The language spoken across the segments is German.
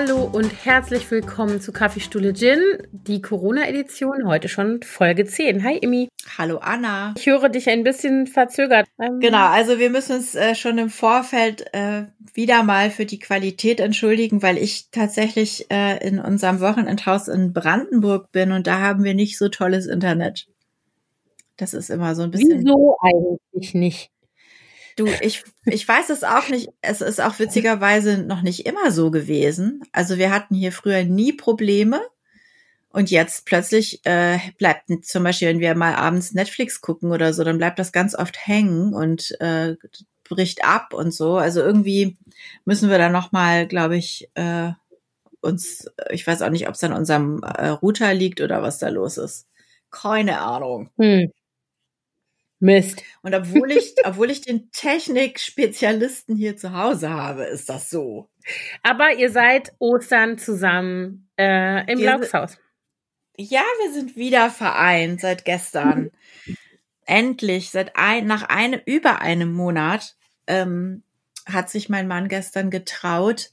Hallo und herzlich willkommen zu Kaffeestuhle Gin, die Corona-Edition, heute schon Folge 10. Hi Imi. Hallo Anna. Ich höre dich ein bisschen verzögert. Ähm, genau, also wir müssen uns äh, schon im Vorfeld äh, wieder mal für die Qualität entschuldigen, weil ich tatsächlich äh, in unserem Wochenendhaus in Brandenburg bin und da haben wir nicht so tolles Internet. Das ist immer so ein bisschen. Wieso eigentlich nicht? Du, ich, ich weiß es auch nicht. Es ist auch witzigerweise noch nicht immer so gewesen. Also wir hatten hier früher nie Probleme. Und jetzt plötzlich äh, bleibt zum Beispiel, wenn wir mal abends Netflix gucken oder so, dann bleibt das ganz oft hängen und äh, bricht ab und so. Also irgendwie müssen wir da noch mal, glaube ich, äh, uns, ich weiß auch nicht, ob es an unserem äh, Router liegt oder was da los ist. Keine Ahnung. Hm. Mist. Und obwohl ich, obwohl ich den Technik-Spezialisten hier zu Hause habe, ist das so. Aber ihr seid Ostern zusammen äh, im Glaubenshaus. Ja, wir sind wieder vereint seit gestern. Endlich, seit ein, nach einem, über einem Monat, ähm, hat sich mein Mann gestern getraut,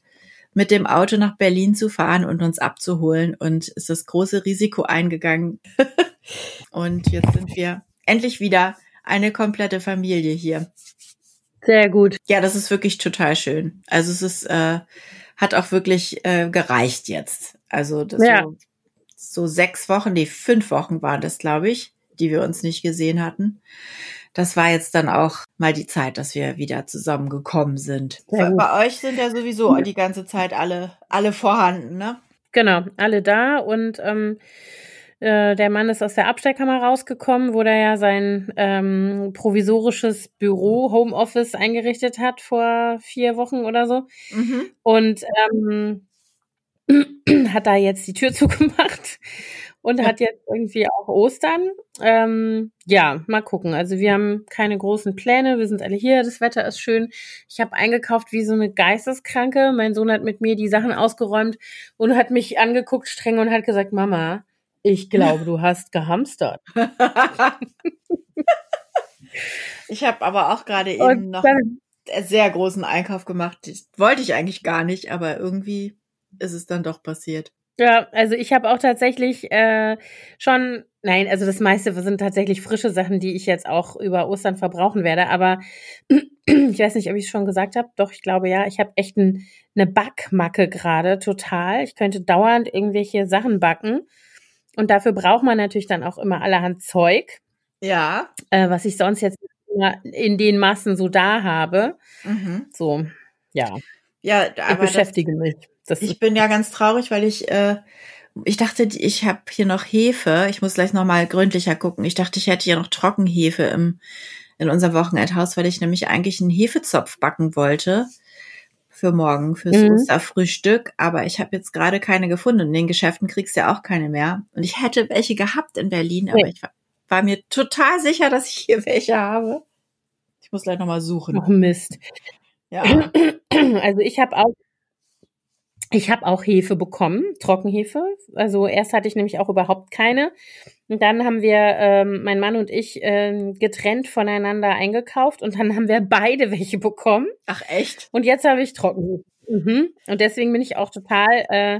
mit dem Auto nach Berlin zu fahren und uns abzuholen und ist das große Risiko eingegangen. und jetzt sind wir endlich wieder eine komplette Familie hier. Sehr gut. Ja, das ist wirklich total schön. Also es ist, äh, hat auch wirklich äh, gereicht jetzt. Also das ja. so, so sechs Wochen, nee, fünf Wochen waren das, glaube ich, die wir uns nicht gesehen hatten. Das war jetzt dann auch mal die Zeit, dass wir wieder zusammengekommen sind. Bei euch sind ja sowieso die ganze Zeit alle, alle vorhanden, ne? Genau, alle da und ähm, äh, der Mann ist aus der Abstellkammer rausgekommen, wo der ja sein ähm, provisorisches Büro, Homeoffice eingerichtet hat vor vier Wochen oder so. Mhm. Und ähm, hat da jetzt die Tür zugemacht und ja. hat jetzt irgendwie auch Ostern. Ähm, ja, mal gucken. Also wir haben keine großen Pläne. Wir sind alle hier. Das Wetter ist schön. Ich habe eingekauft wie so eine Geisteskranke. Mein Sohn hat mit mir die Sachen ausgeräumt und hat mich angeguckt streng und hat gesagt, Mama, ich glaube, du hast gehamstert. ich habe aber auch gerade eben noch einen sehr großen Einkauf gemacht. Das wollte ich eigentlich gar nicht, aber irgendwie ist es dann doch passiert. Ja, also ich habe auch tatsächlich äh, schon, nein, also das meiste sind tatsächlich frische Sachen, die ich jetzt auch über Ostern verbrauchen werde. Aber ich weiß nicht, ob ich es schon gesagt habe. Doch, ich glaube ja, ich habe echt ein, eine Backmacke gerade total. Ich könnte dauernd irgendwelche Sachen backen. Und dafür braucht man natürlich dann auch immer allerhand Zeug. Ja. Äh, was ich sonst jetzt in den Massen so da habe. Mhm. So, ja. Ja, aber ich beschäftige das, mich. Das ich bin ja ganz traurig, weil ich äh, ich dachte, ich habe hier noch Hefe. Ich muss gleich noch mal gründlicher gucken. Ich dachte, ich hätte hier noch Trockenhefe im in unserem Wochenendhaus, weil ich nämlich eigentlich einen Hefezopf backen wollte für morgen, fürs mhm. Osterfrühstück. Aber ich habe jetzt gerade keine gefunden. In den Geschäften kriegst du ja auch keine mehr. Und ich hätte welche gehabt in Berlin, aber nee. ich war, war, mir total sicher, dass ich hier welche habe. Ich muss gleich nochmal suchen. Oh Mist. Ja. Also ich habe auch ich habe auch Hefe bekommen, Trockenhefe. Also erst hatte ich nämlich auch überhaupt keine. Und dann haben wir, ähm, mein Mann und ich, äh, getrennt voneinander eingekauft und dann haben wir beide welche bekommen. Ach echt? Und jetzt habe ich Trockenhefe. Mhm. Und deswegen bin ich auch total äh,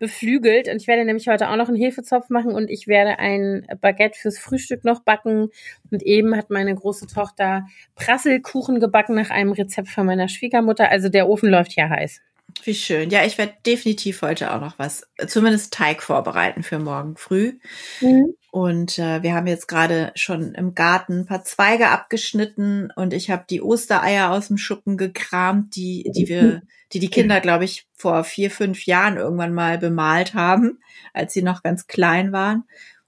beflügelt. Und ich werde nämlich heute auch noch einen Hefezopf machen und ich werde ein Baguette fürs Frühstück noch backen. Und eben hat meine große Tochter Prasselkuchen gebacken nach einem Rezept von meiner Schwiegermutter. Also der Ofen läuft ja heiß. Wie schön. Ja, ich werde definitiv heute auch noch was, zumindest Teig vorbereiten für morgen früh. Mhm. Und äh, wir haben jetzt gerade schon im Garten ein paar Zweige abgeschnitten und ich habe die Ostereier aus dem Schuppen gekramt, die, die wir, die die Kinder, glaube ich, vor vier, fünf Jahren irgendwann mal bemalt haben, als sie noch ganz klein waren.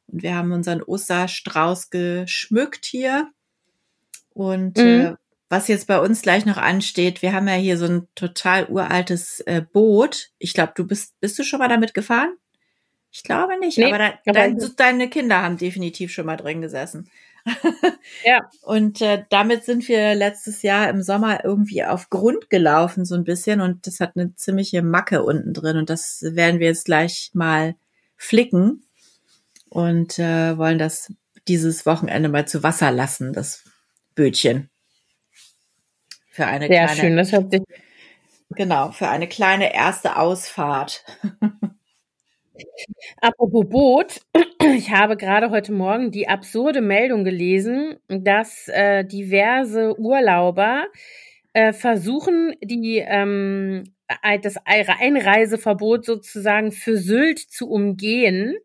Und wir haben unseren Osterstrauß geschmückt hier. Und mhm. äh, was jetzt bei uns gleich noch ansteht, wir haben ja hier so ein total uraltes äh, Boot. Ich glaube, du bist, bist du schon mal damit gefahren? Ich glaube nicht, nee, aber, da, dein, deine Kinder haben definitiv schon mal drin gesessen. ja. Und äh, damit sind wir letztes Jahr im Sommer irgendwie auf Grund gelaufen, so ein bisschen. Und das hat eine ziemliche Macke unten drin. Und das werden wir jetzt gleich mal flicken und äh, wollen das dieses Wochenende mal zu Wasser lassen, das Bötchen. Für eine Sehr kleine, schön, das hört sich Genau, für eine kleine erste Ausfahrt. Apropos Boot, ich habe gerade heute Morgen die absurde Meldung gelesen, dass äh, diverse Urlauber äh, versuchen, die ähm, das Einreiseverbot sozusagen für Sylt zu umgehen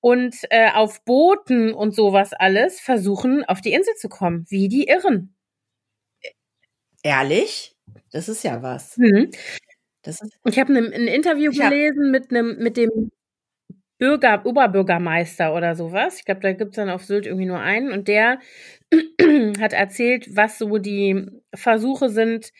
und äh, auf Booten und sowas alles versuchen, auf die Insel zu kommen, wie die Irren. Ehrlich? Das ist ja was. Mhm. Ist ich habe ein Interview gelesen mit einem mit dem Bürger, Oberbürgermeister oder sowas. Ich glaube, da gibt's dann auf Sylt irgendwie nur einen. Und der hat erzählt, was so die Versuche sind,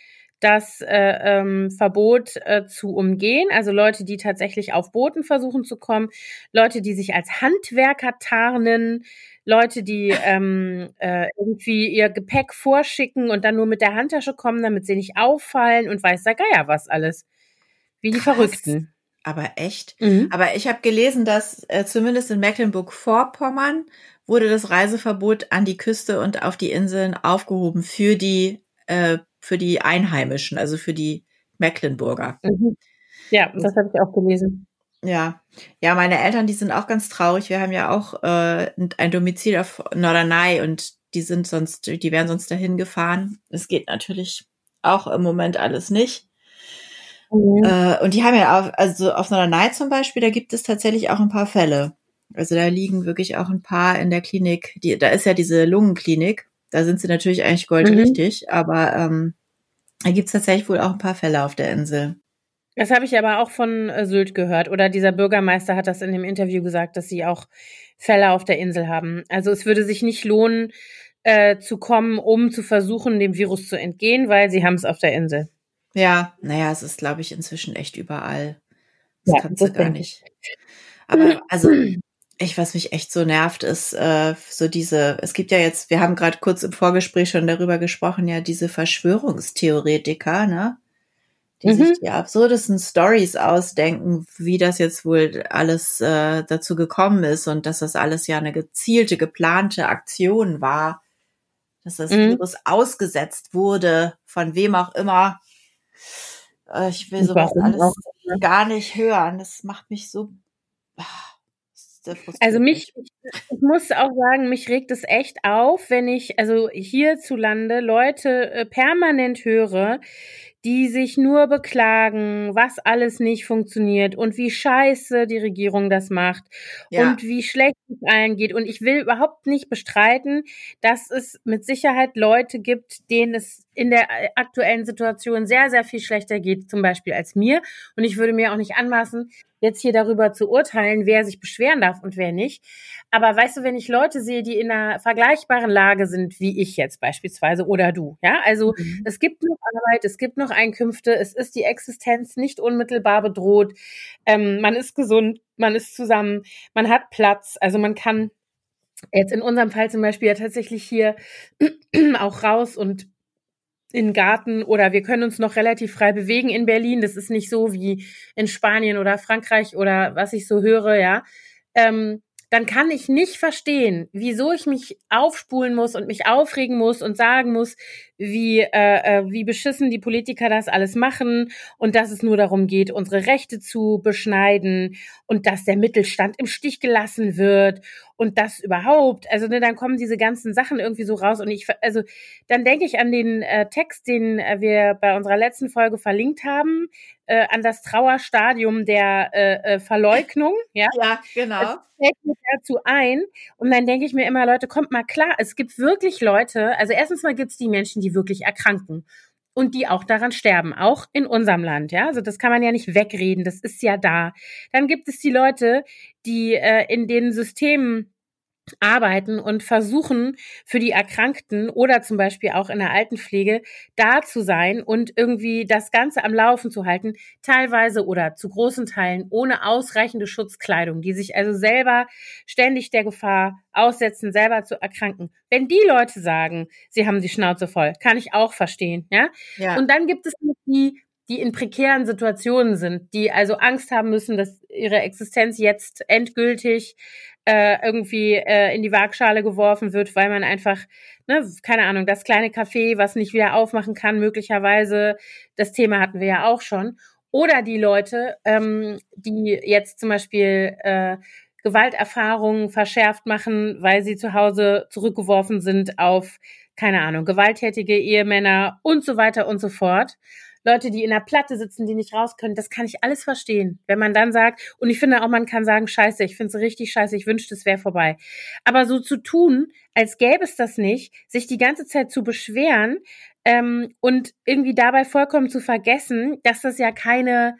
das äh, ähm, Verbot äh, zu umgehen. Also Leute, die tatsächlich auf Booten versuchen zu kommen, Leute, die sich als Handwerker tarnen, Leute, die ähm, äh, irgendwie ihr Gepäck vorschicken und dann nur mit der Handtasche kommen, damit sie nicht auffallen und weiß der Geier was alles. Wie die Krass. Verrückten. Aber echt? Mhm. Aber ich habe gelesen, dass äh, zumindest in Mecklenburg-Vorpommern wurde das Reiseverbot an die Küste und auf die Inseln aufgehoben für die äh, für die Einheimischen, also für die Mecklenburger. Mhm. Ja, das habe ich auch gelesen. Ja, ja, meine Eltern, die sind auch ganz traurig. Wir haben ja auch äh, ein Domizil auf Norderney und die sind sonst, die wären sonst dahin gefahren. Es geht natürlich auch im Moment alles nicht. Mhm. Äh, und die haben ja auf, also auf Norderney zum Beispiel, da gibt es tatsächlich auch ein paar Fälle. Also da liegen wirklich auch ein paar in der Klinik. Die, da ist ja diese Lungenklinik. Da sind sie natürlich eigentlich goldrichtig, mhm. aber ähm, da gibt es tatsächlich wohl auch ein paar Fälle auf der Insel. Das habe ich aber auch von äh, Sylt gehört. Oder dieser Bürgermeister hat das in dem Interview gesagt, dass sie auch Fälle auf der Insel haben. Also es würde sich nicht lohnen, äh, zu kommen, um zu versuchen, dem Virus zu entgehen, weil sie haben es auf der Insel. Ja, naja, es ist, glaube ich, inzwischen echt überall. Das ja, kannst du gar nicht. Aber also, ich, was mich echt so nervt, ist äh, so diese, es gibt ja jetzt, wir haben gerade kurz im Vorgespräch schon darüber gesprochen, ja, diese Verschwörungstheoretiker, ne? Die mhm. sich die absurdesten Stories ausdenken, wie das jetzt wohl alles äh, dazu gekommen ist und dass das alles ja eine gezielte, geplante Aktion war, dass das mhm. Virus ausgesetzt wurde, von wem auch immer. Äh, ich will sowas alles auch? gar nicht hören. Das macht mich so. Ah, also mich, ich muss auch sagen, mich regt es echt auf, wenn ich also hierzulande Leute äh, permanent höre, die sich nur beklagen, was alles nicht funktioniert und wie scheiße die Regierung das macht ja. und wie schlecht es allen geht. Und ich will überhaupt nicht bestreiten, dass es mit Sicherheit Leute gibt, denen es in der äh, aktuellen Situation sehr, sehr viel schlechter geht, zum Beispiel als mir. Und ich würde mir auch nicht anmaßen, jetzt hier darüber zu urteilen, wer sich beschweren darf und wer nicht. Aber weißt du, wenn ich Leute sehe, die in einer vergleichbaren Lage sind, wie ich jetzt beispielsweise oder du, ja, also mhm. es gibt noch Arbeit, es gibt noch Einkünfte, es ist die Existenz nicht unmittelbar bedroht, ähm, man ist gesund, man ist zusammen, man hat Platz, also man kann jetzt in unserem Fall zum Beispiel ja tatsächlich hier auch raus und in den Garten oder wir können uns noch relativ frei bewegen in Berlin. Das ist nicht so wie in Spanien oder Frankreich oder was ich so höre, ja. Ähm, dann kann ich nicht verstehen, wieso ich mich aufspulen muss und mich aufregen muss und sagen muss, wie, äh, äh, wie beschissen die Politiker das alles machen und dass es nur darum geht, unsere Rechte zu beschneiden und dass der Mittelstand im Stich gelassen wird und das überhaupt. Also ne, dann kommen diese ganzen Sachen irgendwie so raus und ich, also dann denke ich an den äh, Text, den äh, wir bei unserer letzten Folge verlinkt haben, äh, an das Trauerstadium der äh, äh, Verleugnung. Ja, ja genau. Das fällt mir dazu ein. Und dann denke ich mir immer, Leute, kommt mal klar, es gibt wirklich Leute, also erstens mal gibt es die Menschen, die wirklich erkranken und die auch daran sterben, auch in unserem Land, ja. Also das kann man ja nicht wegreden, das ist ja da. Dann gibt es die Leute, die äh, in den Systemen arbeiten und versuchen für die Erkrankten oder zum Beispiel auch in der Altenpflege da zu sein und irgendwie das Ganze am Laufen zu halten, teilweise oder zu großen Teilen ohne ausreichende Schutzkleidung, die sich also selber ständig der Gefahr aussetzen, selber zu erkranken. Wenn die Leute sagen, sie haben die Schnauze voll, kann ich auch verstehen, ja. ja. Und dann gibt es die die in prekären Situationen sind, die also Angst haben müssen, dass ihre Existenz jetzt endgültig äh, irgendwie äh, in die Waagschale geworfen wird, weil man einfach, ne, keine Ahnung, das kleine Café, was nicht wieder aufmachen kann, möglicherweise, das Thema hatten wir ja auch schon. Oder die Leute, ähm, die jetzt zum Beispiel äh, Gewalterfahrungen verschärft machen, weil sie zu Hause zurückgeworfen sind auf, keine Ahnung, gewalttätige Ehemänner und so weiter und so fort. Leute, die in der Platte sitzen, die nicht raus können, das kann ich alles verstehen. Wenn man dann sagt, und ich finde auch, man kann sagen, scheiße, ich finde es richtig scheiße, ich wünschte, es wäre vorbei. Aber so zu tun, als gäbe es das nicht, sich die ganze Zeit zu beschweren ähm, und irgendwie dabei vollkommen zu vergessen, dass das ja keine,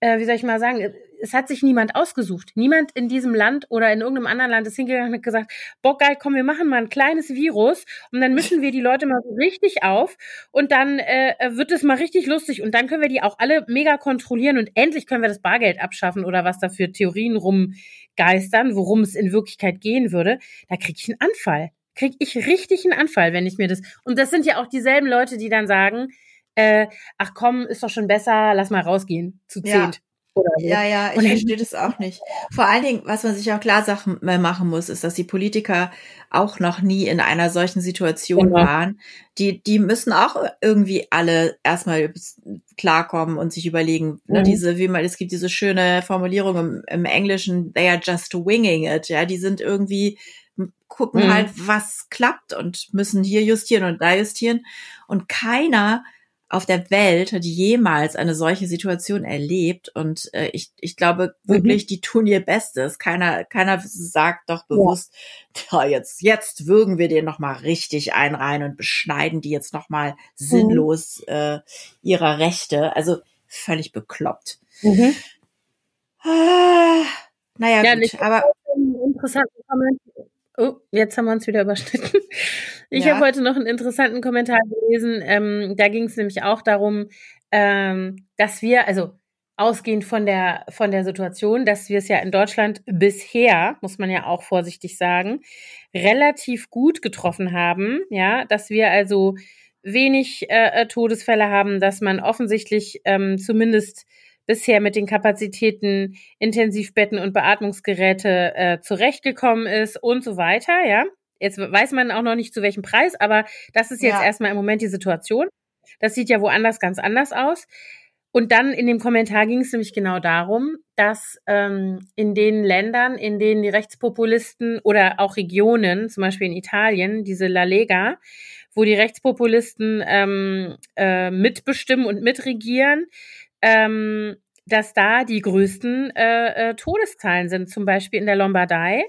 äh, wie soll ich mal sagen, es hat sich niemand ausgesucht. Niemand in diesem Land oder in irgendeinem anderen Land ist hingegangen und hat gesagt, boah geil, komm, wir machen mal ein kleines Virus und dann mischen wir die Leute mal so richtig auf und dann äh, wird es mal richtig lustig und dann können wir die auch alle mega kontrollieren und endlich können wir das Bargeld abschaffen oder was da für Theorien rumgeistern, worum es in Wirklichkeit gehen würde. Da krieg ich einen Anfall. Krieg ich richtig einen Anfall, wenn ich mir das. Und das sind ja auch dieselben Leute, die dann sagen, äh, ach komm, ist doch schon besser, lass mal rausgehen zu zehnt. Ja. Oder Ja, ja, ich verstehe das auch nicht. Vor allen Dingen, was man sich auch klar machen muss, ist, dass die Politiker auch noch nie in einer solchen Situation genau. waren. Die, die müssen auch irgendwie alle erstmal klarkommen und sich überlegen, ne, mhm. ne, diese, wie man, es gibt diese schöne Formulierung im, im Englischen, they are just winging it, ja, die sind irgendwie, gucken mhm. halt, was klappt und müssen hier justieren und da justieren. Und keiner auf der Welt hat jemals eine solche Situation erlebt. Und äh, ich, ich glaube wirklich, mhm. die tun ihr Bestes. Keiner, keiner sagt doch bewusst, ja. jetzt, jetzt würgen wir den nochmal richtig ein rein und beschneiden die jetzt nochmal mhm. sinnlos äh, ihrer Rechte. Also völlig bekloppt. Mhm. Ah, naja, ja, gut, aber interessant Oh, jetzt haben wir uns wieder überschnitten. Ich ja. habe heute noch einen interessanten Kommentar gelesen. Ähm, da ging es nämlich auch darum, ähm, dass wir, also ausgehend von der von der Situation, dass wir es ja in Deutschland bisher, muss man ja auch vorsichtig sagen, relativ gut getroffen haben. Ja, dass wir also wenig äh, äh Todesfälle haben, dass man offensichtlich ähm, zumindest bisher mit den Kapazitäten Intensivbetten und Beatmungsgeräte äh, zurechtgekommen ist und so weiter, ja. Jetzt weiß man auch noch nicht zu welchem Preis, aber das ist jetzt ja. erstmal im Moment die Situation. Das sieht ja woanders ganz anders aus. Und dann in dem Kommentar ging es nämlich genau darum, dass ähm, in den Ländern, in denen die Rechtspopulisten oder auch Regionen, zum Beispiel in Italien, diese La Lega, wo die Rechtspopulisten ähm, äh, mitbestimmen und mitregieren, ähm, dass da die größten äh, äh, Todeszahlen sind, zum Beispiel in der Lombardei,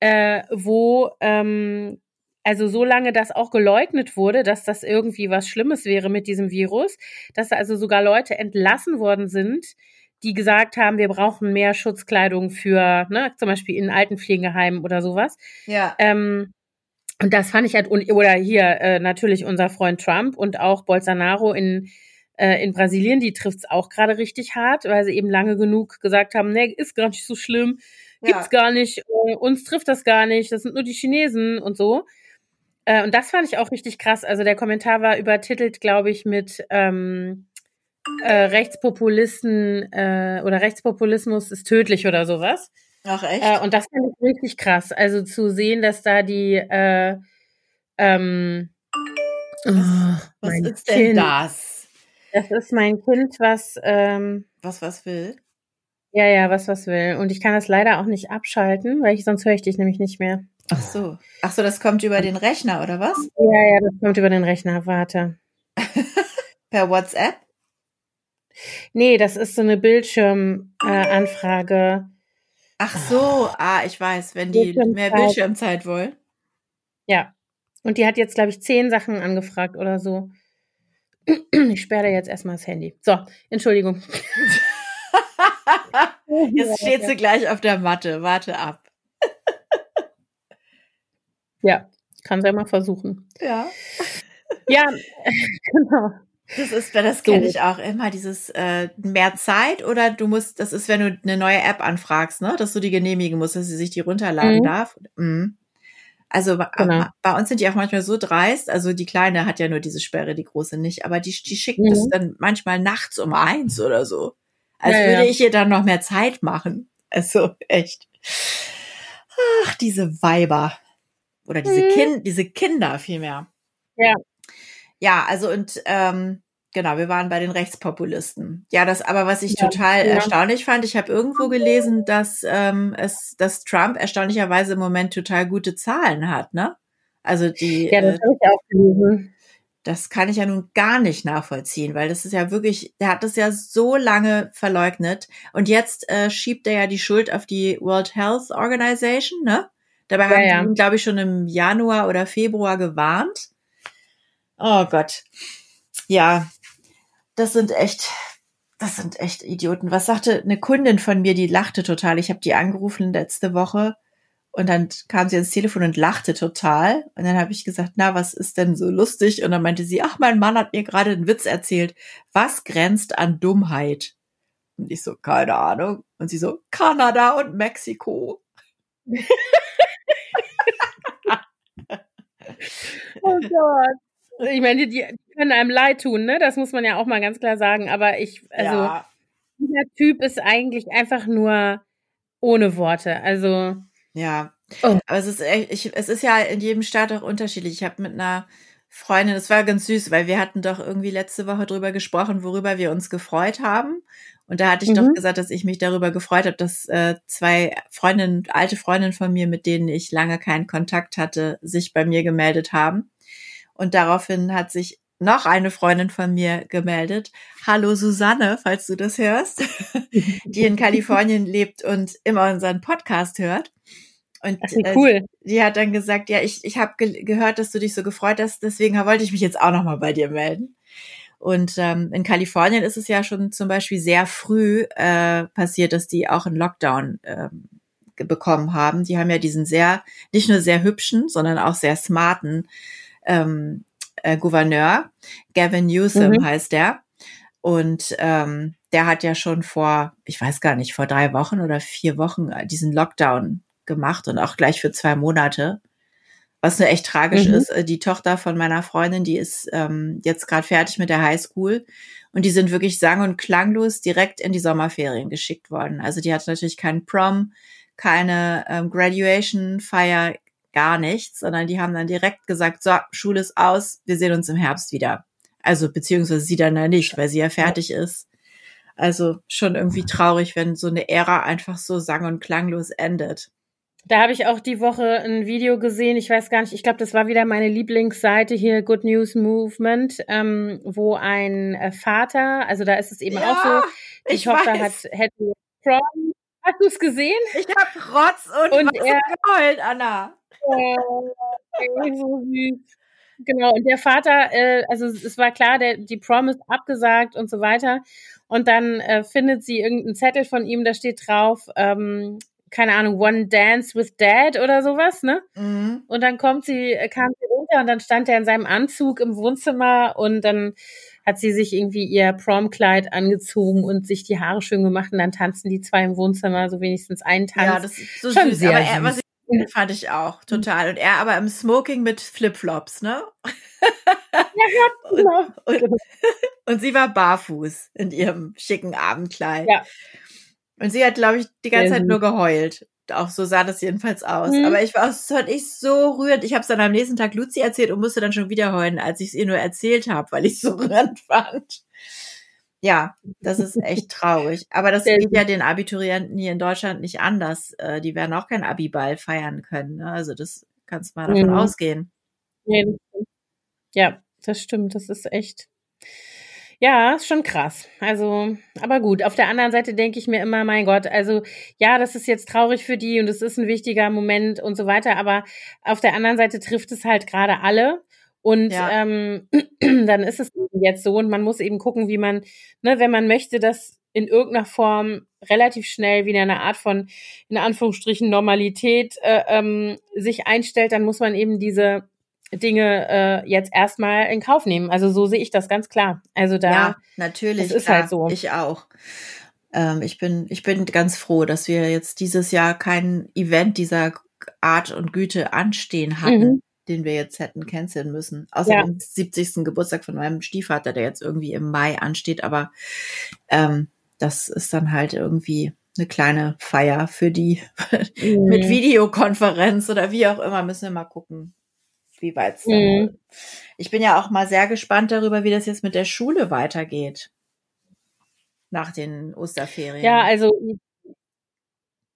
äh, wo ähm, also so lange das auch geleugnet wurde, dass das irgendwie was Schlimmes wäre mit diesem Virus, dass also sogar Leute entlassen worden sind, die gesagt haben, wir brauchen mehr Schutzkleidung für, ne, zum Beispiel in Altenpflegeheimen oder sowas. Ja. Ähm, und das fand ich halt, oder hier äh, natürlich unser Freund Trump und auch Bolsonaro in äh, in Brasilien, die trifft's auch gerade richtig hart, weil sie eben lange genug gesagt haben, nee, ist gar nicht so schlimm, gibt's ja. gar nicht, äh, uns trifft das gar nicht, das sind nur die Chinesen und so. Äh, und das fand ich auch richtig krass. Also der Kommentar war übertitelt, glaube ich, mit ähm, äh, Rechtspopulisten oder Rechtspopulismus ist tödlich oder sowas. Ach echt? Und das fand ich richtig krass. Also zu sehen, dass da die äh, ähm, oh, was ist denn kind. das? Das ist mein Kind, was ähm, was was will. Ja, ja, was was will. Und ich kann das leider auch nicht abschalten, weil ich sonst höre ich dich nämlich nicht mehr. Ach so. Ach so, das kommt über den Rechner oder was? Ja, ja, das kommt über den Rechner. Warte. per WhatsApp? Nee, das ist so eine Bildschirmanfrage. Äh, Ach so, ah, ich weiß, wenn die mehr Bildschirmzeit wollen. Ja. Und die hat jetzt, glaube ich, zehn Sachen angefragt oder so. Ich sperre jetzt erstmal das Handy. So, Entschuldigung. Jetzt steht sie gleich auf der Matte. Warte ab. Ja, kann sie ja mal versuchen. Ja. Ja, genau. Das ist, das kenne ich auch immer, dieses äh, mehr Zeit oder du musst, das ist, wenn du eine neue App anfragst, ne, dass du die genehmigen musst, dass sie sich die runterladen mhm. darf. Mhm. Also genau. bei uns sind die auch manchmal so dreist. Also die Kleine hat ja nur diese Sperre, die Große nicht. Aber die, die schickt mhm. es dann manchmal nachts um eins oder so. Als ja, würde ja. ich ihr dann noch mehr Zeit machen. Also echt. Ach, diese Weiber. Oder diese, mhm. kind, diese Kinder vielmehr. Ja. Ja, also und ähm, genau, wir waren bei den Rechtspopulisten. Ja, das aber, was ich ja, total ja. erstaunlich fand, ich habe irgendwo gelesen, dass ähm, es, dass Trump erstaunlicherweise im Moment total gute Zahlen hat, ne? Also die. Ja, das äh, habe ich auch gelesen. Das kann ich ja nun gar nicht nachvollziehen, weil das ist ja wirklich, der hat das ja so lange verleugnet und jetzt äh, schiebt er ja die Schuld auf die World Health Organization, ne? Dabei ja, haben ja. ihn, glaube ich, schon im Januar oder Februar gewarnt. Oh Gott. Ja, das sind echt, das sind echt Idioten. Was sagte eine Kundin von mir, die lachte total. Ich habe die angerufen letzte Woche und dann kam sie ans Telefon und lachte total. Und dann habe ich gesagt, na, was ist denn so lustig? Und dann meinte sie, ach, mein Mann hat mir gerade einen Witz erzählt. Was grenzt an Dummheit? Und ich so, keine Ahnung. Und sie so, Kanada und Mexiko. oh Gott. Ich meine, die, die, können einem leid tun, ne? Das muss man ja auch mal ganz klar sagen. Aber ich, also, ja. dieser Typ ist eigentlich einfach nur ohne Worte. Also, ja. Oh. Aber es ist echt, ich, es ist ja in jedem Staat auch unterschiedlich. Ich habe mit einer Freundin, das war ganz süß, weil wir hatten doch irgendwie letzte Woche drüber gesprochen, worüber wir uns gefreut haben. Und da hatte ich mhm. doch gesagt, dass ich mich darüber gefreut habe, dass äh, zwei Freundinnen, alte Freundinnen von mir, mit denen ich lange keinen Kontakt hatte, sich bei mir gemeldet haben. Und daraufhin hat sich noch eine Freundin von mir gemeldet. Hallo Susanne, falls du das hörst, die in Kalifornien lebt und immer unseren Podcast hört. Und Ach, cool. äh, die hat dann gesagt, ja, ich, ich habe ge gehört, dass du dich so gefreut hast, deswegen wollte ich mich jetzt auch nochmal bei dir melden. Und ähm, in Kalifornien ist es ja schon zum Beispiel sehr früh äh, passiert, dass die auch einen Lockdown ähm, bekommen haben. Die haben ja diesen sehr, nicht nur sehr hübschen, sondern auch sehr smarten ähm, äh, Gouverneur. Gavin Newsom mhm. heißt der. Und ähm, der hat ja schon vor, ich weiß gar nicht, vor drei Wochen oder vier Wochen äh, diesen Lockdown gemacht und auch gleich für zwei Monate. Was nur echt tragisch mhm. ist. Äh, die Tochter von meiner Freundin, die ist ähm, jetzt gerade fertig mit der Highschool und die sind wirklich sang- und klanglos direkt in die Sommerferien geschickt worden. Also die hat natürlich keinen Prom, keine ähm, Graduation-Feier, gar nichts, sondern die haben dann direkt gesagt, so, Schule ist aus, wir sehen uns im Herbst wieder. Also beziehungsweise sie dann ja nicht, weil sie ja fertig ist. Also schon irgendwie traurig, wenn so eine Ära einfach so sang- und klanglos endet. Da habe ich auch die Woche ein Video gesehen. Ich weiß gar nicht, ich glaube, das war wieder meine Lieblingsseite hier, Good News Movement, ähm, wo ein äh, Vater, also da ist es eben ja, auch so, die Tochter weiß. hat hätte Prom. Hast du es gesehen? Ich habe Rotz und, und er, geheult, Anna. Oh, so süß. Genau, und der Vater, äh, also es war klar, der, die Prom ist abgesagt und so weiter. Und dann äh, findet sie irgendeinen Zettel von ihm, da steht drauf, ähm, keine Ahnung, One Dance with Dad oder sowas, ne? Mhm. Und dann kommt sie, äh, kam sie runter und dann stand er in seinem Anzug im Wohnzimmer und dann hat sie sich irgendwie ihr Prom-Kleid angezogen und sich die Haare schön gemacht und dann tanzen die zwei im Wohnzimmer, so wenigstens einen Tanz. Ja, das ist so Schon süß. Sehr aber er, was ich fand ich auch total. Und er aber im Smoking mit Flipflops, ne? ja, ja, genau. Und, und, und, sie war barfuß in ihrem schicken Abendkleid. Ja. Und sie hat, glaube ich, die ganze Zeit nur geheult. Auch so sah das jedenfalls aus. Mhm. Aber ich war, fand ich so rührend. Ich habe es dann am nächsten Tag Luzi erzählt und musste dann schon wieder heulen, als ich es ihr nur erzählt habe, weil ich es so rührend fand. Ja, das ist echt traurig. Aber das geht ja den Abiturienten hier in Deutschland nicht anders. Äh, die werden auch kein Abiball feiern können. Ne? Also das kannst du mal davon mhm. ausgehen. Ja, das stimmt. Das ist echt ja, ist schon krass. Also, aber gut. Auf der anderen Seite denke ich mir immer, mein Gott, also ja, das ist jetzt traurig für die und es ist ein wichtiger Moment und so weiter, aber auf der anderen Seite trifft es halt gerade alle. Und ja. ähm, dann ist es jetzt so und man muss eben gucken, wie man, ne, wenn man möchte, dass in irgendeiner Form relativ schnell wieder eine Art von, in Anführungsstrichen, Normalität äh, ähm, sich einstellt, dann muss man eben diese Dinge äh, jetzt erstmal in Kauf nehmen. Also so sehe ich das ganz klar. Also da ja, natürlich das ist klar, halt so. Ich auch. Ähm, ich bin ich bin ganz froh, dass wir jetzt dieses Jahr kein Event dieser Art und Güte anstehen hatten. Mhm. den wir jetzt hätten canceln müssen. Außer ja. dem 70. Geburtstag von meinem Stiefvater, der jetzt irgendwie im Mai ansteht, aber ähm, das ist dann halt irgendwie eine kleine Feier für die mhm. mit Videokonferenz oder wie auch immer. Müssen wir mal gucken, wie weit es mhm. Ich bin ja auch mal sehr gespannt darüber, wie das jetzt mit der Schule weitergeht. Nach den Osterferien. Ja, also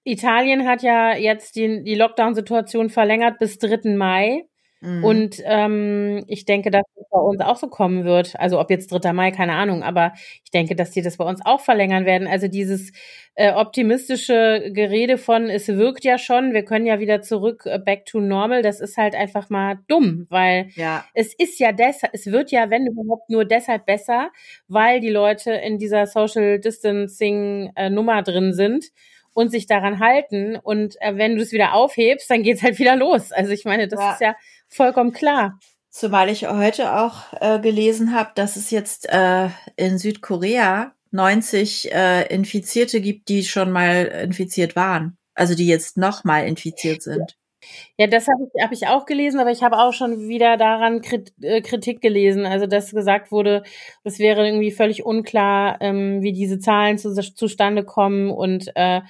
Italien hat ja jetzt die, die Lockdown-Situation verlängert bis 3. Mai. Mhm. Und ähm, ich denke, dass es bei uns auch so kommen wird. Also ob jetzt 3. Mai, keine Ahnung, aber ich denke, dass die das bei uns auch verlängern werden. Also dieses äh, optimistische Gerede von, es wirkt ja schon, wir können ja wieder zurück, äh, back to normal, das ist halt einfach mal dumm, weil ja. es ist ja deshalb, es wird ja, wenn überhaupt, nur deshalb besser, weil die Leute in dieser Social Distancing äh, Nummer drin sind und sich daran halten. Und äh, wenn du es wieder aufhebst, dann geht's halt wieder los. Also ich meine, das ja. ist ja vollkommen klar. Zumal ich heute auch äh, gelesen habe, dass es jetzt äh, in Südkorea 90 äh, Infizierte gibt, die schon mal infiziert waren. Also die jetzt noch mal infiziert sind. Ja, das habe ich, hab ich auch gelesen, aber ich habe auch schon wieder daran äh, Kritik gelesen. Also, dass gesagt wurde, es wäre irgendwie völlig unklar, ähm, wie diese Zahlen zu, zustande kommen und äh,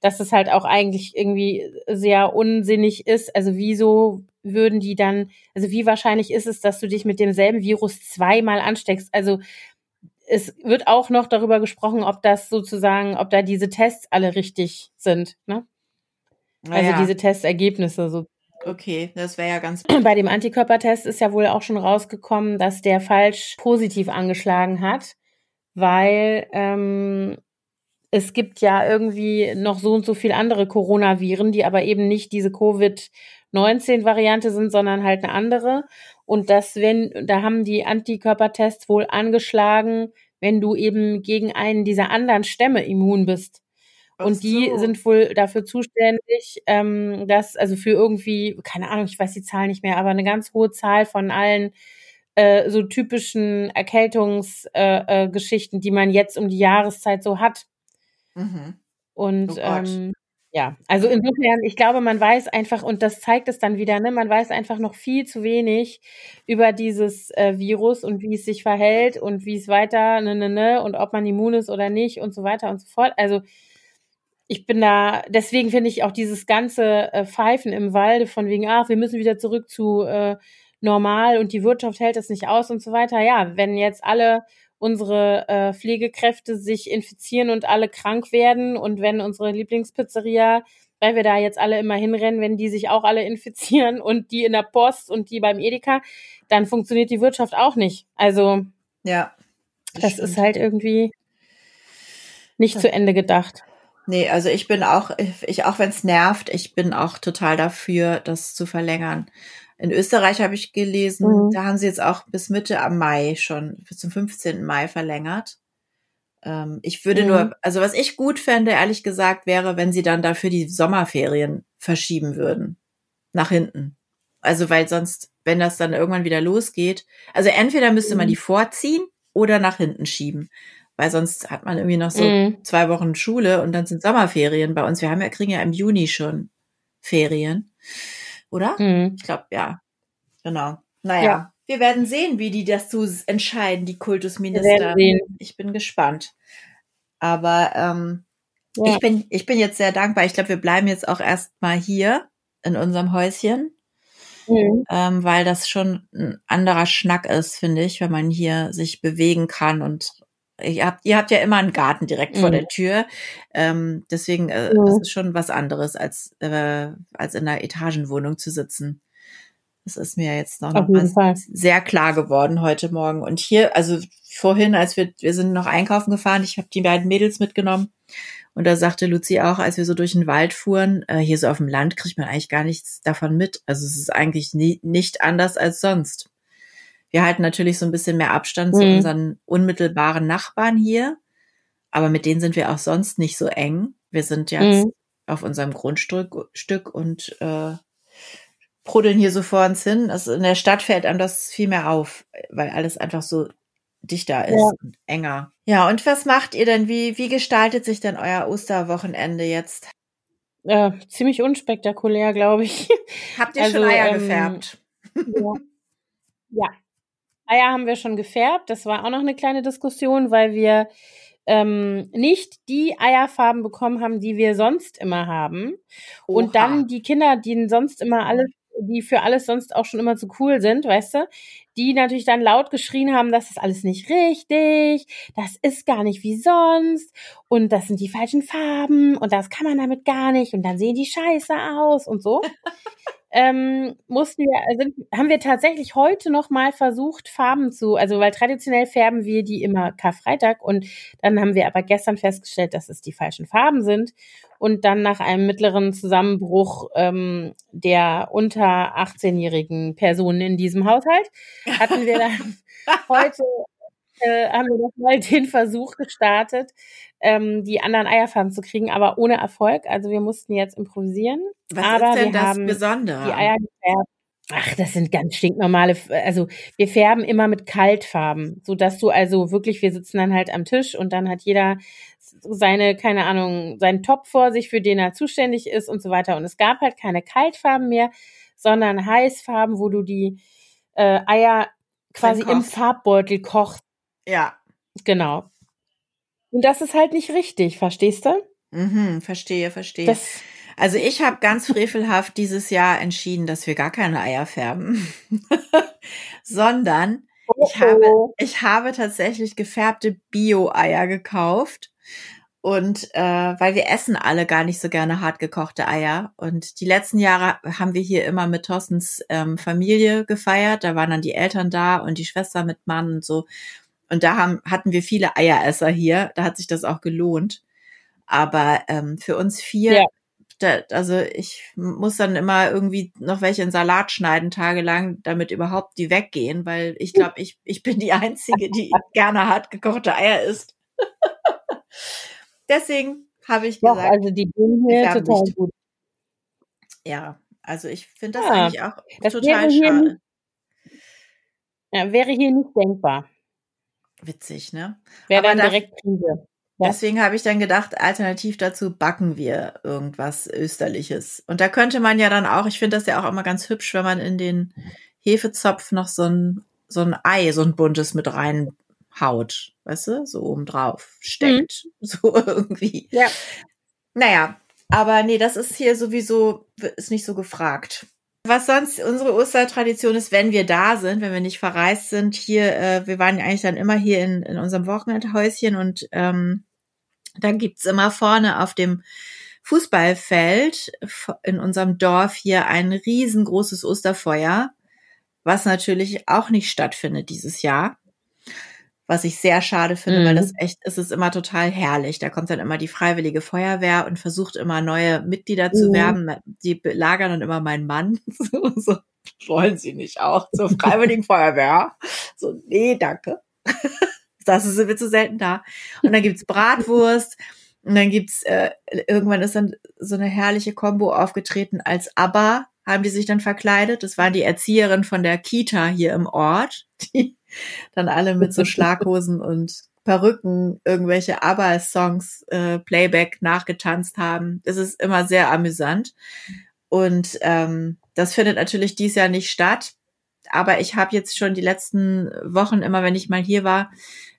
dass es halt auch eigentlich irgendwie sehr unsinnig ist. Also, wieso würden die dann, also wie wahrscheinlich ist es, dass du dich mit demselben Virus zweimal ansteckst? Also, es wird auch noch darüber gesprochen, ob das sozusagen, ob da diese Tests alle richtig sind, ne? Also ja. diese Testergebnisse so. Okay, das wäre ja ganz. Bei dem Antikörpertest ist ja wohl auch schon rausgekommen, dass der falsch positiv angeschlagen hat, weil ähm, es gibt ja irgendwie noch so und so viel andere Coronaviren, die aber eben nicht diese Covid-19-Variante sind, sondern halt eine andere. Und das, wenn, da haben die Antikörpertests wohl angeschlagen, wenn du eben gegen einen dieser anderen Stämme immun bist. Und die so. sind wohl dafür zuständig, ähm, dass, also für irgendwie, keine Ahnung, ich weiß die Zahl nicht mehr, aber eine ganz hohe Zahl von allen äh, so typischen Erkältungsgeschichten, äh, äh, die man jetzt um die Jahreszeit so hat. Mhm. Und oh ähm, ja, also insofern, ich glaube, man weiß einfach, und das zeigt es dann wieder, ne, man weiß einfach noch viel zu wenig über dieses äh, Virus und wie es sich verhält und wie es weiter, ne, ne, ne, und ob man immun ist oder nicht und so weiter und so fort. Also ich bin da, deswegen finde ich auch dieses ganze äh, Pfeifen im Walde von wegen, ach, wir müssen wieder zurück zu äh, normal und die Wirtschaft hält das nicht aus und so weiter. Ja, wenn jetzt alle unsere äh, Pflegekräfte sich infizieren und alle krank werden und wenn unsere Lieblingspizzeria, weil wir da jetzt alle immer hinrennen, wenn die sich auch alle infizieren und die in der Post und die beim Edeka, dann funktioniert die Wirtschaft auch nicht. Also ja, das, das ist halt irgendwie nicht zu Ende gedacht. Nee, also ich bin auch, ich auch wenn es nervt, ich bin auch total dafür, das zu verlängern. In Österreich habe ich gelesen, mhm. da haben sie jetzt auch bis Mitte am Mai schon, bis zum 15. Mai verlängert. Ähm, ich würde mhm. nur, also was ich gut fände, ehrlich gesagt, wäre, wenn sie dann dafür die Sommerferien verschieben würden. Nach hinten. Also weil sonst, wenn das dann irgendwann wieder losgeht, also entweder müsste mhm. man die vorziehen oder nach hinten schieben weil sonst hat man irgendwie noch so mm. zwei Wochen Schule und dann sind Sommerferien bei uns. Wir haben ja, kriegen ja im Juni schon Ferien, oder? Mm. Ich glaube, ja. Genau. Naja, ja. wir werden sehen, wie die das so entscheiden, die Kultusminister. Ich bin gespannt. Aber ähm, ja. ich, bin, ich bin jetzt sehr dankbar. Ich glaube, wir bleiben jetzt auch erstmal hier in unserem Häuschen. Mhm. Ähm, weil das schon ein anderer Schnack ist, finde ich, wenn man hier sich bewegen kann und Ihr habt, ihr habt ja immer einen Garten direkt mhm. vor der Tür. Ähm, deswegen, äh, mhm. das ist schon was anderes, als, äh, als in einer Etagenwohnung zu sitzen. Das ist mir jetzt noch, noch mal sehr klar geworden heute Morgen. Und hier, also vorhin, als wir, wir sind noch einkaufen gefahren, ich habe die beiden Mädels mitgenommen. Und da sagte Luzi auch, als wir so durch den Wald fuhren, äh, hier so auf dem Land kriegt man eigentlich gar nichts davon mit. Also es ist eigentlich nie, nicht anders als sonst. Wir halten natürlich so ein bisschen mehr Abstand mhm. zu unseren unmittelbaren Nachbarn hier, aber mit denen sind wir auch sonst nicht so eng. Wir sind jetzt mhm. auf unserem Grundstück Stück und äh, pruddeln hier so vor uns hin. Also in der Stadt fällt einem das viel mehr auf, weil alles einfach so dichter ist ja. und enger. Ja, und was macht ihr denn? Wie, wie gestaltet sich denn euer Osterwochenende jetzt? Äh, ziemlich unspektakulär, glaube ich. Habt ihr also, schon Eier ähm, gefärbt? Ja. ja, Eier haben wir schon gefärbt. Das war auch noch eine kleine Diskussion, weil wir ähm, nicht die Eierfarben bekommen haben, die wir sonst immer haben. Oha. Und dann die Kinder, die sonst immer alles die für alles sonst auch schon immer zu cool sind, weißt du, die natürlich dann laut geschrien haben, das ist alles nicht richtig, das ist gar nicht wie sonst und das sind die falschen Farben und das kann man damit gar nicht und dann sehen die scheiße aus und so. ähm, mussten wir, also haben wir tatsächlich heute noch mal versucht, Farben zu, also weil traditionell färben wir die immer Karfreitag und dann haben wir aber gestern festgestellt, dass es die falschen Farben sind und dann nach einem mittleren Zusammenbruch ähm, der unter 18-jährigen Personen in diesem Haushalt hatten wir dann heute äh, haben wir noch mal den Versuch gestartet, ähm, die anderen Eierfarben zu kriegen, aber ohne Erfolg. Also wir mussten jetzt improvisieren. Was aber ist denn wir das haben Besondere? Die Eier gefärbt. Ach, das sind ganz stinknormale, also wir färben immer mit Kaltfarben, so dass du also wirklich, wir sitzen dann halt am Tisch und dann hat jeder seine, keine Ahnung, seinen Topf vor sich, für den er zuständig ist und so weiter. Und es gab halt keine Kaltfarben mehr, sondern Heißfarben, wo du die äh, Eier quasi im Farbbeutel kochst. Ja. Genau. Und das ist halt nicht richtig, verstehst du? Mhm, verstehe, verstehe. Das, also ich habe ganz frevelhaft dieses Jahr entschieden, dass wir gar keine Eier färben, sondern ich habe, Oh. ich habe tatsächlich gefärbte Bio-Eier gekauft. Und äh, weil wir essen alle gar nicht so gerne hart gekochte Eier. Und die letzten Jahre haben wir hier immer mit Thorstens ähm, Familie gefeiert. Da waren dann die Eltern da und die Schwester mit Mann und so. Und da haben, hatten wir viele Eieresser hier. Da hat sich das auch gelohnt. Aber ähm, für uns vier, Ja. da, also ich muss dann immer irgendwie noch welche in Salat schneiden tagelang, damit überhaupt die weggehen, weil ich glaube, ich, ich bin die Einzige, die gerne hart gekochte Eier isst. Deswegen habe ich Doch, gesagt, also die gehen hier total nicht. gut. ja, also ich finde das Ja, eigentlich auch total schade. Ja, wäre hier nicht denkbar. Witzig, ne? Wäre dann da- direkt Krise. Ja. Deswegen habe ich dann gedacht, alternativ dazu backen wir irgendwas Österliches. Und da könnte man ja dann auch, ich finde das ja auch immer ganz hübsch, wenn man in den Hefezopf noch so ein, so ein Ei, so ein buntes mit reinhaut, weißt du, so oben drauf steckt. So irgendwie. Ja. Naja, aber nee, das ist hier sowieso, ist nicht so gefragt. Was sonst unsere Ostertradition ist, wenn wir da sind, wenn wir nicht verreist sind, hier, äh, wir waren ja eigentlich dann immer hier in, in unserem Wochenendhäuschen und ähm, dann gibt's immer vorne auf dem Fußballfeld in unserem Dorf hier ein riesengroßes Osterfeuer, was natürlich auch nicht stattfindet dieses Jahr. Was ich sehr schade finde, Mhm. weil das echt, es ist immer total herrlich. Da kommt dann immer die Freiwillige Feuerwehr und versucht immer neue Mitglieder zu Mhm. werben. Die belagern dann immer meinen Mann. So, so wollen sie nicht auch zur Freiwilligen Feuerwehr? So, nee, danke. Das sind wir zu selten da. Und dann gibt's Bratwurst. Und dann gibt's, äh, irgendwann ist dann so eine herrliche Combo aufgetreten als ABBA, haben die sich dann verkleidet. Das waren die Erzieherinnen von der Kita hier im Ort, die dann alle mit so Schlaghosen und Perücken irgendwelche ABBA-Songs, äh, Playback nachgetanzt haben. Das ist immer sehr amüsant. Und ähm, das findet natürlich dies Jahr nicht statt. Aber ich habe jetzt schon die letzten Wochen, immer wenn ich mal hier war,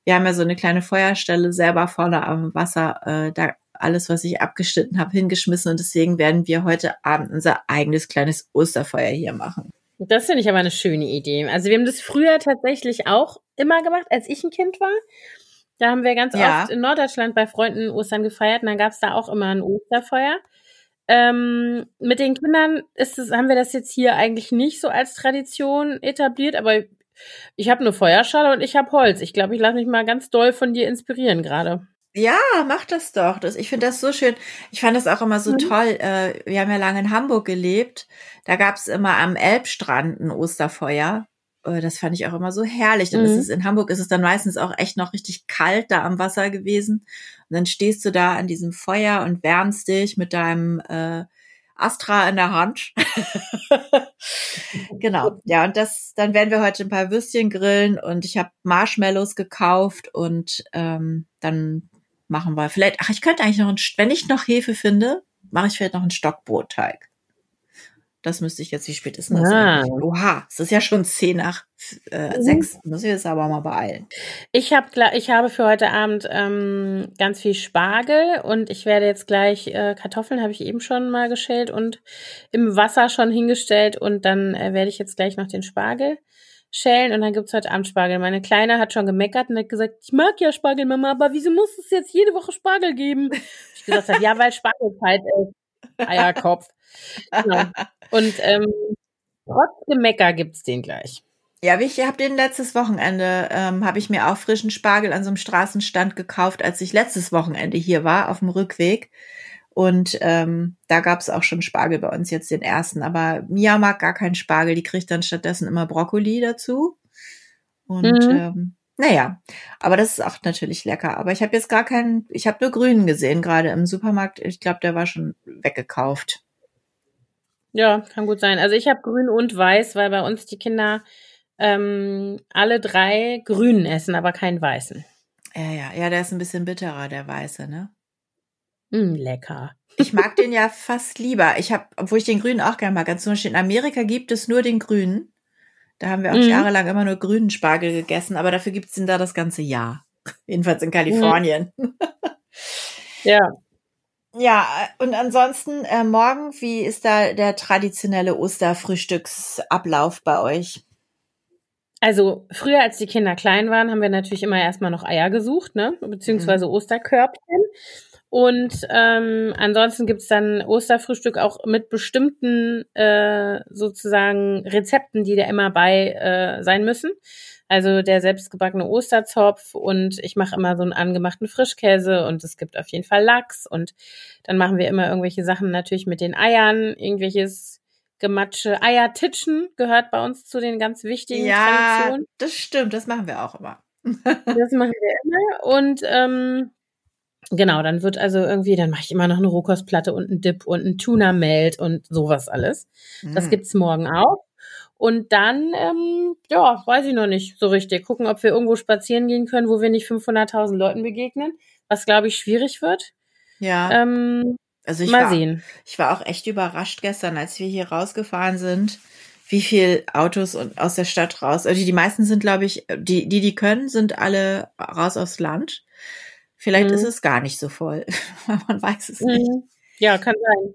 wir haben ja so eine kleine Feuerstelle selber vorne am Wasser, äh, da alles, was ich abgeschnitten habe, hingeschmissen. Und deswegen werden wir heute Abend unser eigenes kleines Osterfeuer hier machen. Das finde ich aber eine schöne Idee. Also wir haben das früher tatsächlich auch immer gemacht, als ich ein Kind war. Da haben wir ganz Ja. oft in Norddeutschland bei Freunden Ostern gefeiert und dann gab es da auch immer ein Osterfeuer. Ähm, mit den Kindern ist es, haben wir das jetzt hier eigentlich nicht so als Tradition etabliert, aber ich habe eine Feuerschale und ich habe Holz. Ich glaube, ich lasse mich mal ganz doll von dir inspirieren gerade. Ja, mach das doch. Das, ich finde das so schön. Ich fand das auch immer so Mhm. toll. Äh, wir haben ja lange in Hamburg gelebt. Da gab's immer am Elbstrand ein Osterfeuer. Äh, das fand ich auch immer so herrlich. Mhm. ist es in Hamburg ist es dann meistens auch echt noch richtig kalt da am Wasser gewesen. Und dann stehst du da an diesem Feuer und wärmst dich mit deinem äh, Astra in der Hand. genau. Ja, und das, dann werden wir heute ein paar Würstchen grillen und ich habe Marshmallows gekauft und ähm, dann machen wir vielleicht, ach, ich könnte eigentlich noch, ein, wenn ich noch Hefe finde, mache ich vielleicht noch einen Stockbrotteig. Das müsste ich jetzt, wie spät ist das ah. eigentlich? Oha, es ist ja schon zehn nach äh, mhm. sechs. Muss ich jetzt aber mal beeilen. Ich, hab, ich habe für heute Abend ähm, ganz viel Spargel und ich werde jetzt gleich äh, Kartoffeln, habe ich eben schon mal geschält und im Wasser schon hingestellt und dann äh, werde ich jetzt gleich noch den Spargel schälen und dann gibt's heute Abend Spargel. Meine Kleine hat schon gemeckert und hat gesagt, ich mag ja Spargel, Mama, aber wieso muss es jetzt jede Woche Spargel geben? Ich gesagt habe, ja, weil Spargelzeit ist. Eierkopf. Genau. Und ähm, trotz Gemecker gibt's den gleich. Ja, ich habe den letztes Wochenende, ähm, habe ich mir auch frischen Spargel an so einem Straßenstand gekauft, als ich letztes Wochenende hier war, auf dem Rückweg. Und ähm, da gab es auch schon Spargel bei uns jetzt den ersten. Aber Mia mag gar keinen Spargel, die kriegt dann stattdessen immer Brokkoli dazu. Und mhm. ähm, naja, aber das ist auch natürlich lecker. Aber ich habe jetzt gar keinen, ich habe nur grünen gesehen, gerade im Supermarkt. Ich glaube, der war schon weggekauft. Ja, kann gut sein. Also ich habe grün und weiß, weil bei uns die Kinder ähm, alle drei grünen essen, aber keinen weißen. Ja, ja, ja, der ist ein bisschen bitterer, der weiße, ne? Mm, lecker. Ich mag den ja fast lieber. Ich habe, obwohl ich den grünen auch gerne mag. Zum Beispiel in Amerika gibt es nur den grünen. Da haben wir auch mhm. jahrelang immer nur grünen Spargel gegessen, aber dafür gibt es den da das ganze Jahr. Jedenfalls in Kalifornien. Mhm. ja. Ja, und ansonsten äh, morgen, wie ist da der traditionelle Osterfrühstücksablauf bei euch? Also früher, als die Kinder klein waren, haben wir natürlich immer erstmal noch Eier gesucht, ne? Beziehungsweise mhm. Osterkörbchen. Und ähm, ansonsten gibt's dann Osterfrühstück auch mit bestimmten äh, sozusagen Rezepten, die da immer bei äh, sein müssen. Also der selbstgebackene Osterzopf und ich mache immer so einen angemachten Frischkäse und es gibt auf jeden Fall Lachs und dann machen wir immer irgendwelche Sachen natürlich mit den Eiern, irgendwelches Gematsche. Eiertitschen gehört bei uns zu den ganz wichtigen ja, Traditionen. das stimmt, das machen wir auch immer. das machen wir immer und ähm, Genau, dann wird also irgendwie, dann mache ich immer noch eine Rohkostplatte und einen Dip und ein Tuna-Melt und sowas alles. Mhm. Das gibt's morgen auch. Und dann, ähm, ja, weiß ich noch nicht so richtig. Gucken, ob wir irgendwo spazieren gehen können, wo wir nicht 500.000 Leuten begegnen, was, glaube ich, schwierig wird. Ja. Ähm, also ich mal war, sehen. Ich war auch echt überrascht gestern, als wir hier rausgefahren sind, wie viel Autos und aus der Stadt raus. Also die meisten sind, glaube ich, die, die, die können, sind alle raus aufs Land. Vielleicht mhm. ist es gar nicht so voll. Man weiß es nicht. Mhm. Ja, kann sein.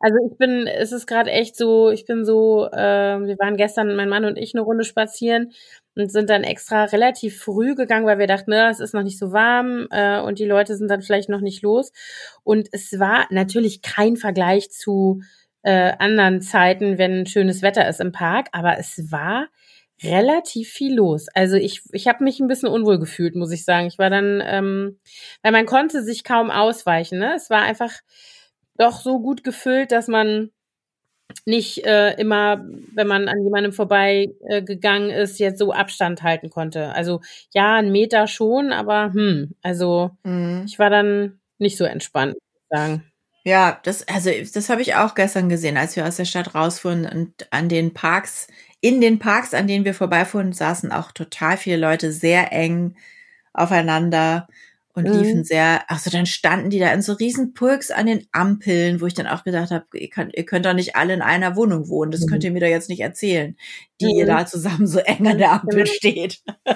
Also ich bin, es ist gerade echt so, ich bin so, äh, wir waren gestern, mein Mann und ich, eine Runde spazieren und sind dann extra relativ früh gegangen, weil wir dachten, ne, es ist noch nicht so warm äh, und die Leute sind dann vielleicht noch nicht los. Und es war natürlich kein Vergleich zu äh, anderen Zeiten, wenn schönes Wetter ist im Park, aber es war relativ viel los. Also ich, ich habe mich ein bisschen unwohl gefühlt, muss ich sagen. Ich war dann, ähm, weil man konnte sich kaum ausweichen. Ne? Es war einfach doch so gut gefüllt, dass man nicht äh, immer, wenn man an jemandem vorbei äh, gegangen ist, jetzt so Abstand halten konnte. Also ja, ein Meter schon, aber hm, also mhm. ich war dann nicht so entspannt, muss ich sagen. Ja, das, also das habe ich auch gestern gesehen, als wir aus der Stadt rausfuhren und an den Parks in den Parks, an denen wir vorbeifuhren, saßen auch total viele Leute sehr eng aufeinander und mhm. liefen sehr, also dann standen die da in so riesen Pulks an den Ampeln, wo ich dann auch gedacht habe, ihr könnt, ihr könnt doch nicht alle in einer Wohnung wohnen, das mhm. könnt ihr mir doch jetzt nicht erzählen, die mhm. ihr da zusammen so eng an der Ampel steht.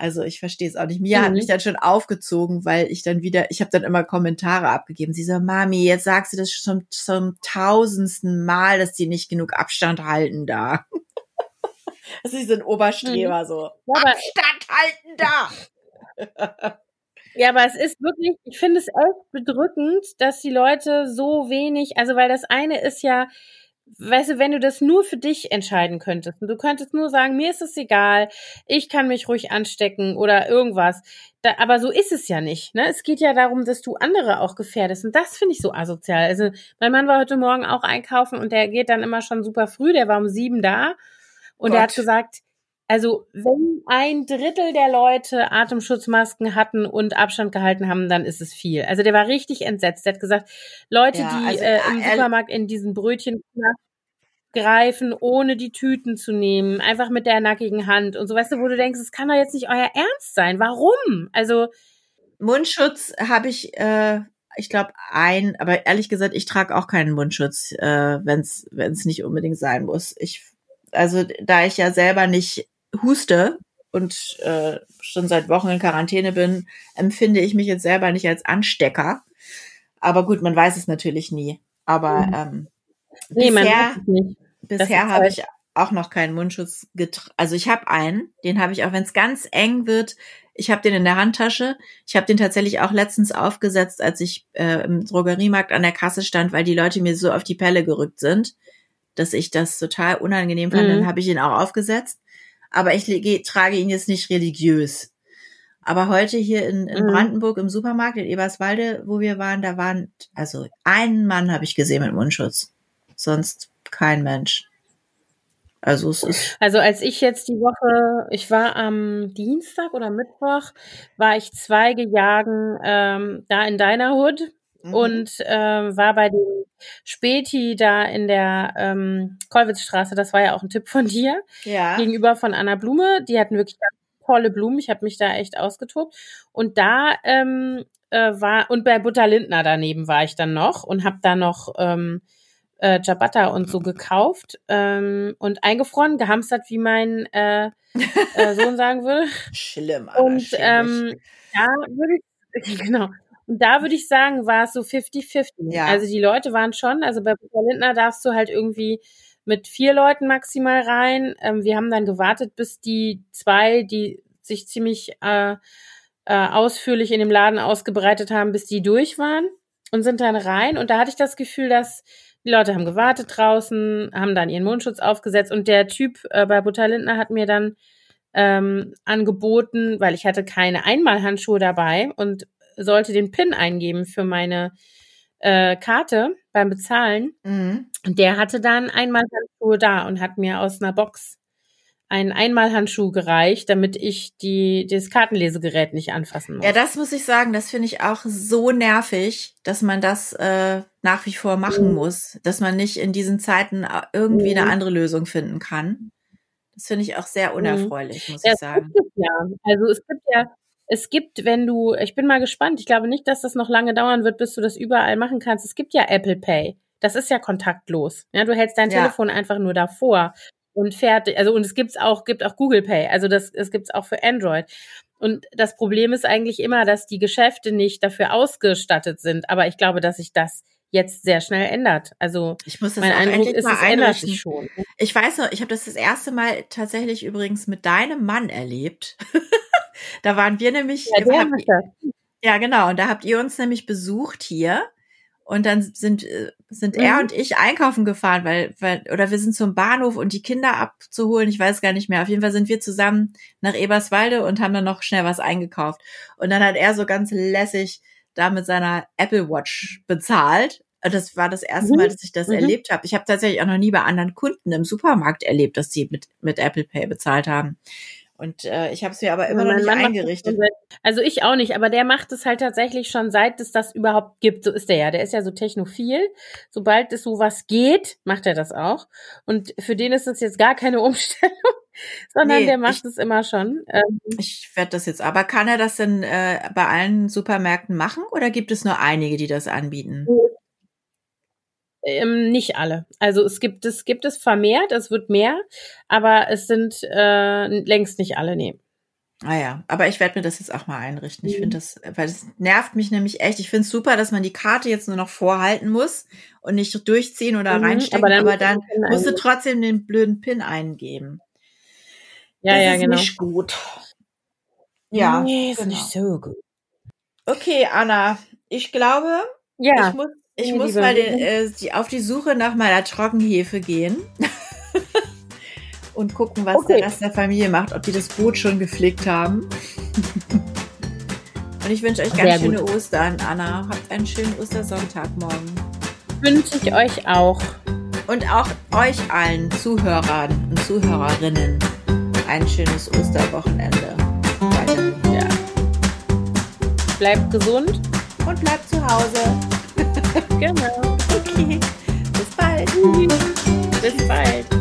Also ich verstehe es auch nicht. Mia mhm. hat mich dann schon aufgezogen, weil ich dann wieder, ich habe dann immer Kommentare abgegeben. Sie so, Mami, jetzt sagst du das schon zum tausendsten Mal, dass die nicht genug Abstand halten da. Das ist ein Oberstreber mhm. so. Ja, Abstand halten da! Ja, aber es ist wirklich, ich finde es echt bedrückend, dass die Leute so wenig, also weil das eine ist ja, weißt du, wenn du das nur für dich entscheiden könntest und du könntest nur sagen, mir ist es egal, ich kann mich ruhig anstecken oder irgendwas. Da, aber so ist es ja nicht. Ne? Es geht ja darum, dass du andere auch gefährdest. Und das finde ich so asozial. Also mein Mann war heute Morgen auch einkaufen und der geht dann immer schon super früh, der war um sieben da und Gott. er hat gesagt, also wenn ein Drittel der Leute Atemschutzmasken hatten und Abstand gehalten haben, dann ist es viel. Also der war richtig entsetzt. Der hat gesagt, Leute, ja, die also, äh, im Supermarkt in diesen Brötchen greifen, ohne die Tüten zu nehmen, einfach mit der nackigen Hand und so, weißt du, wo du denkst, es kann doch jetzt nicht euer Ernst sein. Warum? Also Mundschutz habe ich äh, ich glaube, ein, aber ehrlich gesagt, ich trage auch keinen Mundschutz, äh, wenn es nicht unbedingt sein muss. Ich, also da ich ja selber nicht huste und äh, schon seit Wochen in Quarantäne bin, empfinde ich mich jetzt selber nicht als Anstecker. Aber gut, man weiß es natürlich nie. Aber mhm. ähm, nee, bisher, bisher habe ich auch noch keinen Mundschutz getragen. Also ich habe einen, den habe ich auch, wenn es ganz eng wird, ich habe den in der Handtasche. Ich habe den tatsächlich auch letztens aufgesetzt, als ich äh, im Drogeriemarkt an der Kasse stand, weil die Leute mir so auf die Pelle gerückt sind, dass ich das total unangenehm fand. Mhm. Dann habe ich ihn auch aufgesetzt. Aber ich trage ihn jetzt nicht religiös. Aber heute hier in, in mhm. Brandenburg im Supermarkt in Eberswalde, wo wir waren, da waren, also einen Mann habe ich gesehen mit Mundschutz. Sonst kein Mensch. Also es ist. Also als ich jetzt die Woche, ich war am Dienstag oder Mittwoch, war ich Zweige jagen ähm, da in deiner Hood mhm. und ähm, war bei dem Späti da in der ähm, Kollwitzstraße, das war ja auch ein Tipp von dir, ja. gegenüber von Anna Blume. Die hatten wirklich ganz tolle Blumen. Ich habe mich da echt ausgetobt. Und da ähm, äh, war, und bei Butter Lindner daneben war ich dann noch und habe da noch ähm, äh, Ciabatta und so gekauft ähm, und eingefroren, gehamstert, wie mein äh, äh, Sohn sagen würde. Schlimm. Alter, und ähm, da würde ich, genau. Und da würde ich sagen, war es so 50-50. Ja. Also die Leute waren schon, also bei Peter Lindner darfst du halt irgendwie mit vier Leuten maximal rein. Ähm, wir haben dann gewartet, bis die zwei, die sich ziemlich äh, äh, ausführlich in dem Laden ausgebreitet haben, bis die durch waren und sind dann rein. Und da hatte ich das Gefühl, dass die Leute haben gewartet draußen, haben dann ihren Mundschutz aufgesetzt und der Typ äh, bei Butter Lindner hat mir dann ähm, angeboten, weil ich hatte keine Einmalhandschuhe dabei und sollte den PIN eingeben für meine äh, Karte beim Bezahlen. Mhm. Und der hatte dann Einmalhandschuhe da und hat mir aus einer Box einen Einmalhandschuh gereicht, damit ich die, das Kartenlesegerät nicht anfassen muss. Ja, das muss ich sagen, das finde ich auch so nervig, dass man das äh, nach wie vor machen mhm. muss, dass man nicht in diesen Zeiten äh, irgendwie mhm. eine andere Lösung finden kann. Das finde ich auch sehr mhm. unerfreulich, mhm. muss ja, ich sagen. ja, also es gibt ja, es gibt, wenn du, ich bin mal gespannt, ich glaube nicht, dass das noch lange dauern wird, bis du das überall machen kannst. Es gibt ja Apple Pay. Das ist ja kontaktlos. Ja, du hältst dein ja. Telefon einfach nur davor und fertig. Also und es gibt's auch gibt auch Google Pay. Also das es gibt's auch für Android. Und das Problem ist eigentlich immer, dass die Geschäfte nicht dafür ausgestattet sind. Aber ich glaube, dass sich das jetzt sehr schnell ändert. Also ich muss das mein Eindruck ist, es ändert sich schon. Ich weiß noch, ich habe das das erste Mal tatsächlich übrigens mit deinem Mann erlebt. da waren wir nämlich. Ja, ja, genau. Und da habt ihr uns nämlich besucht hier. Und dann sind, äh, sind mhm. er und ich einkaufen gefahren, weil, weil, oder wir sind zum Bahnhof und die Kinder abzuholen, ich weiß gar nicht mehr. Auf jeden Fall sind wir zusammen nach Eberswalde und haben dann noch schnell was eingekauft. Und dann hat er so ganz lässig da mit seiner Apple Watch bezahlt. Das war das erste Mal, mhm. dass ich das mhm. erlebt habe. Ich habe tatsächlich auch noch nie bei anderen Kunden im Supermarkt erlebt, dass sie mit, mit Apple Pay bezahlt haben. Und äh, ich habe es mir aber immer noch nicht eingerichtet. Also ich auch nicht, aber der macht es halt tatsächlich schon seit es das überhaupt gibt. So ist der ja. Der ist ja so technophil. Sobald es sowas geht, macht er das auch. Und für den ist es jetzt gar keine Umstellung, sondern nee, der macht ich, es immer schon. Ähm, ich werde das jetzt. Aber kann er das denn äh, bei allen Supermärkten machen oder gibt es nur einige, die das anbieten? Ähm, nicht alle. Also es gibt es gibt es vermehrt, es wird mehr, aber es sind äh, längst nicht alle nee. Ah ja, aber ich werde mir das jetzt auch mal einrichten. Ich mhm. finde das, weil das nervt mich nämlich echt. Ich finde es super, dass man die Karte jetzt nur noch vorhalten muss und nicht durchziehen oder mhm, reinstecken, aber dann, aber dann musst du trotzdem den blöden Pin eingeben. Ja, das ja, ist genau. nicht gut. Ja, nee, ist genau. nicht so gut. Okay, Anna, ich glaube, ja. ich muss ich muss mal den, äh, die, auf die Suche nach meiner Trockenhefe gehen. und gucken, was okay. der Rest der Familie macht, ob die das Boot schon gepflegt haben. und ich wünsche euch ganz Sehr schöne gut. Ostern, Anna. Habt einen schönen Ostersonntag morgen. Wünsche ich euch auch. Und auch euch allen Zuhörern und Zuhörerinnen ein schönes Osterwochenende. Ja. Bleibt gesund. Und bleibt zu Hause. Genau. Okay. Bis bald. Bis bald.